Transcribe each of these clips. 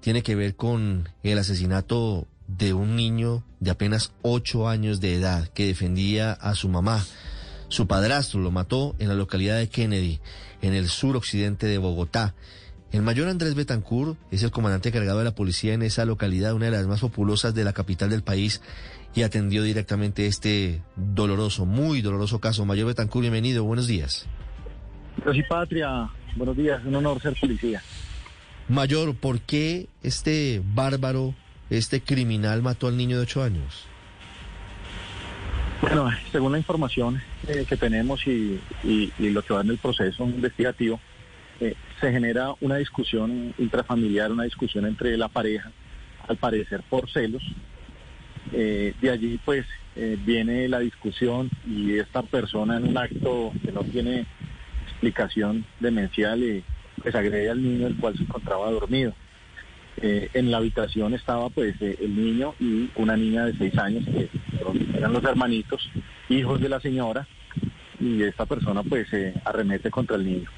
Tiene que ver con el asesinato de un niño de apenas 8 años de edad que defendía a su mamá. Su padrastro lo mató en la localidad de Kennedy, en el suroccidente de Bogotá. El mayor Andrés Betancourt es el comandante cargado de la policía en esa localidad, una de las más populosas de la capital del país, y atendió directamente este doloroso, muy doloroso caso. Mayor Betancourt, bienvenido, buenos días. Yo soy Patria, buenos días, un honor ser policía. Mayor, ¿por qué este bárbaro, este criminal mató al niño de ocho años? Bueno, según la información eh, que tenemos y, y, y, lo que va en el proceso investigativo, eh, se genera una discusión intrafamiliar, una discusión entre la pareja, al parecer por celos. Eh, de allí pues viene la discusión y esta persona en un acto que no tiene explicación demencial pues agrede al niño el cual se encontraba dormido. Eh, en la habitación estaba pues eh, el niño y una niña de seis años que eran los hermanitos, hijos de la señora, y esta persona pues eh, arremete contra el niño.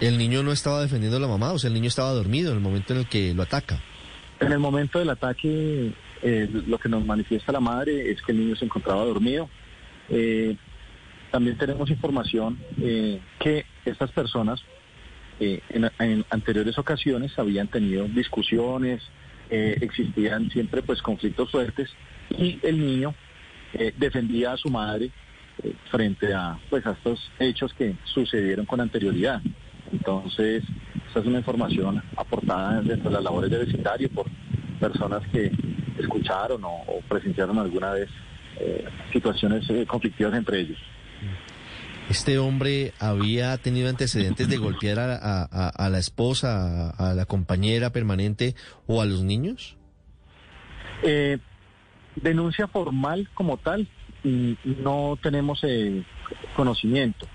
¿El niño no estaba defendiendo a la mamá? O sea, el niño estaba dormido en el momento en el que lo ataca. En el momento del ataque, lo que nos manifiesta la madre es que el niño se encontraba dormido. También tenemos información que estas personas eh, en, anteriores ocasiones habían tenido discusiones, eh, existían siempre pues conflictos fuertes y el niño eh, defendía a su madre frente a pues estos hechos que sucedieron con anterioridad. Entonces, esta es una información aportada dentro de las labores de vecindario por personas que escucharon o, o presenciaron alguna vez situaciones conflictivas entre ellos. ¿Este hombre había tenido antecedentes de golpear a, a, a la esposa, a, a, la compañera permanente o a los niños? Eh, denuncia formal como tal, no tenemos eh, conocimiento,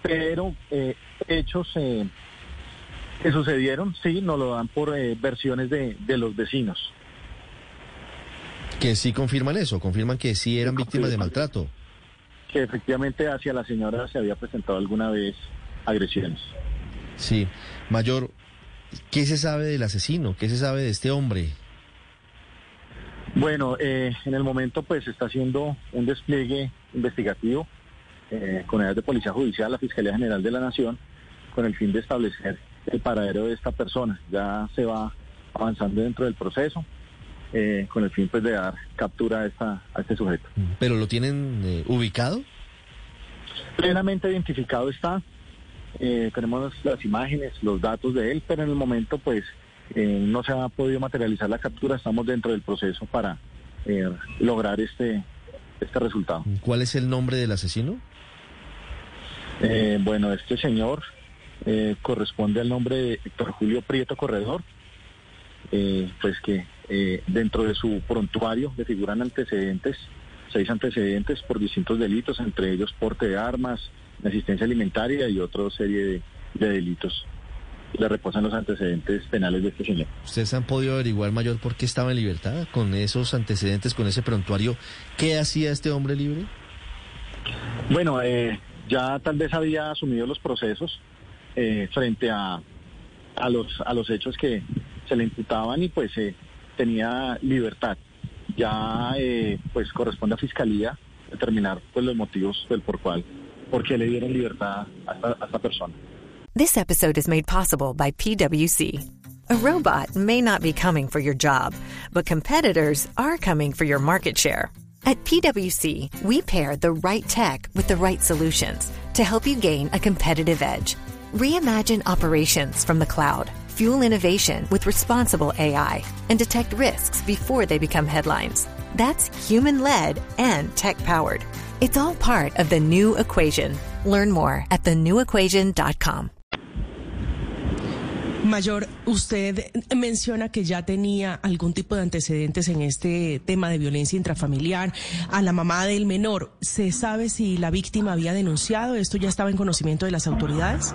pero eh, hechos eh, que sucedieron, sí, nos lo dan por eh, versiones de, de, los vecinos. Que sí confirman eso, confirman que sí eran víctimas de maltrato que efectivamente hacia la señora se había presentado alguna vez agresiones. Sí, mayor, ¿qué se sabe del asesino? ¿Qué se sabe de este hombre? Bueno, eh, en el momento pues está haciendo un despliegue investigativo eh, con edad de Policía Judicial, la Fiscalía General de la Nación, con el fin de establecer el paradero de esta persona. Ya se va avanzando dentro del proceso. Eh, con el fin pues de dar captura a, esta, a este sujeto. ¿Pero lo tienen eh, ubicado? Plenamente identificado está. Eh, tenemos las imágenes, los datos de él, pero en el momento pues no se ha podido materializar la captura. Estamos dentro del proceso para lograr este, este resultado. ¿Cuál es el nombre del asesino? bueno, este señor corresponde al nombre de Héctor Julio Prieto Corredor, pues que eh, dentro de su prontuario le figuran antecedentes, seis antecedentes por distintos delitos, entre ellos porte de armas, asistencia alimentaria y otra serie de, de delitos. Le reposan los antecedentes penales de este señor. ¿Ustedes han podido averiguar, mayor, por qué estaba en libertad con esos antecedentes, con ese prontuario? ¿Qué hacía este hombre libre? Bueno, eh, ya tal vez había asumido los procesos eh, frente a, a, los, a los hechos que se le imputaban y pues eh, tenía libertad. Ya eh, pues corresponde a Fiscalía determinar pues los motivos del por cual, por qué le dieron libertad a esta, a esta persona. This episode is made possible by PwC. A robot may not be coming for your job, but competitors are coming for your market share. At PwC, we pair the right tech with the right solutions to help you gain a competitive edge. Reimagine operations from the cloud fuel innovation with responsible AI, and detect risks before they become headlines. That's human led and tech powered. It's all part of the new equation. Learn more at thenewequation.com. Mayor, usted menciona que ya tenía algún tipo de antecedentes en este tema de violencia intrafamiliar a la mamá del menor. ¿Se sabe si la víctima había denunciado? ¿Esto ya estaba en conocimiento de las autoridades?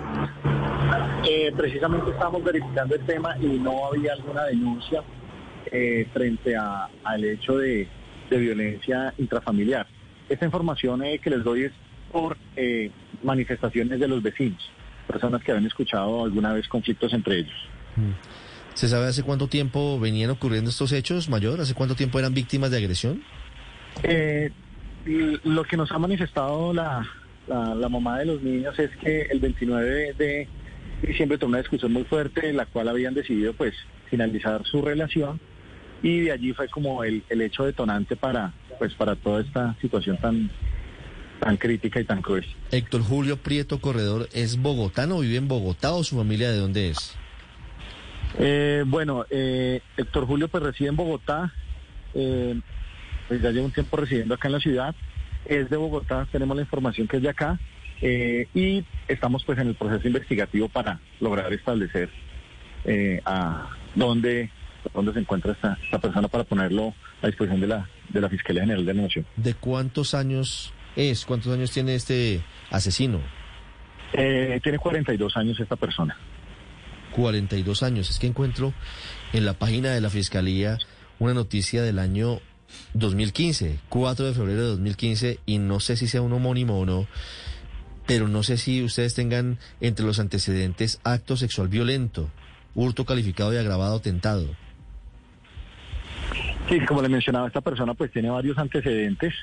Eh, precisamente estamos verificando el tema y no había alguna denuncia eh, frente al hecho de, violencia intrafamiliar. Esta información eh, que les doy es por manifestaciones de los vecinos personas que habían escuchado alguna vez conflictos entre ellos. Mm. ¿Se sabe hace cuánto tiempo venían ocurriendo estos hechos, Mayor? ¿Hace cuánto tiempo eran víctimas de agresión? Eh, lo que nos ha manifestado la, la, mamá de los niños es que el 29 de diciembre tuvo una discusión muy fuerte en la cual habían decidido pues finalizar su relación y de allí fue como el, el hecho detonante para pues para toda esta situación tan tan crítica y tan cruel. Héctor Julio Prieto Corredor, ¿es bogotano? ¿Vive en Bogotá o su familia de dónde es? Eh, bueno, eh, Héctor Julio pues reside en Bogotá, eh, pues ya lleva un tiempo residiendo acá en la ciudad, es de Bogotá, tenemos la información que es de acá y estamos pues en el proceso investigativo para lograr establecer a dónde, dónde se encuentra esta, esta persona para ponerlo a disposición de la, de la Fiscalía General de la Nación. ¿De cuántos años es? ¿Cuántos años tiene este asesino? Eh, tiene 42 años esta persona. 42 años. Es que encuentro en la página de la Fiscalía una noticia del año 2015, 4 de febrero de 2015, y no sé si sea un homónimo o no, pero no sé si ustedes tengan entre los antecedentes acto sexual violento, hurto calificado y agravado tentado. Sí, como le mencionaba, esta persona pues tiene varios antecedentes.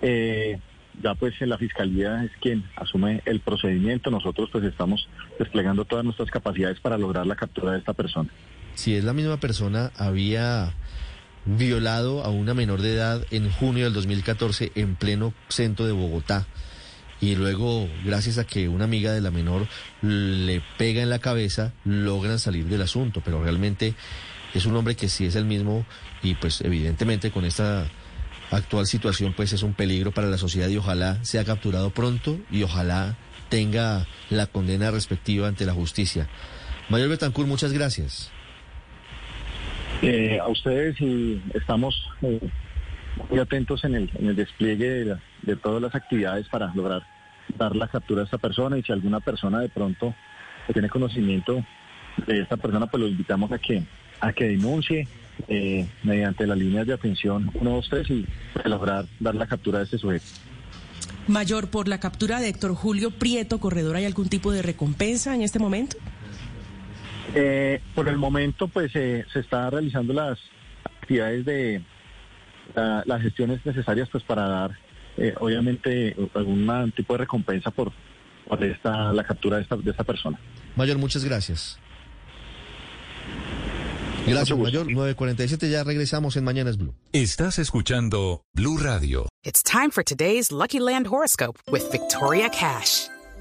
Eh, ya pues la fiscalía es quien asume el procedimiento. Nosotros pues estamos desplegando todas nuestras capacidades para lograr la captura de esta persona. Si es la misma persona, había violado a una menor de edad en junio del 2014 en pleno centro de Bogotá. Y luego, gracias a que una amiga de la menor le pega en la cabeza, logran salir del asunto. Pero realmente es un hombre que sí es el mismo y pues evidentemente con esta actual situación pues es un peligro para la sociedad y ojalá sea capturado pronto y ojalá tenga la condena respectiva ante la justicia. Mayor Betancourt, muchas gracias. Eh, a ustedes estamos eh, muy atentos en el, en el despliegue de, todas las actividades para lograr dar la captura a esta persona y si alguna persona de pronto tiene conocimiento de esta persona, pues lo invitamos a que, a que denuncie eh, mediante las líneas de atención 123 y lograr dar la captura de este sujeto. Mayor, por la captura de Héctor Julio Prieto, corredor, ¿hay algún tipo de recompensa en este momento? Eh, por el momento, pues eh, se está realizando las actividades de las gestiones necesarias, pues para dar, obviamente, algún tipo de recompensa por, por esta la captura de esta, de esta persona. Mayor, muchas gracias. Gracias, Mayor. 947, ya regresamos en Mañanas Blue. Estás escuchando Blue Radio. It's time for today's Lucky Land horoscope with Victoria Cash.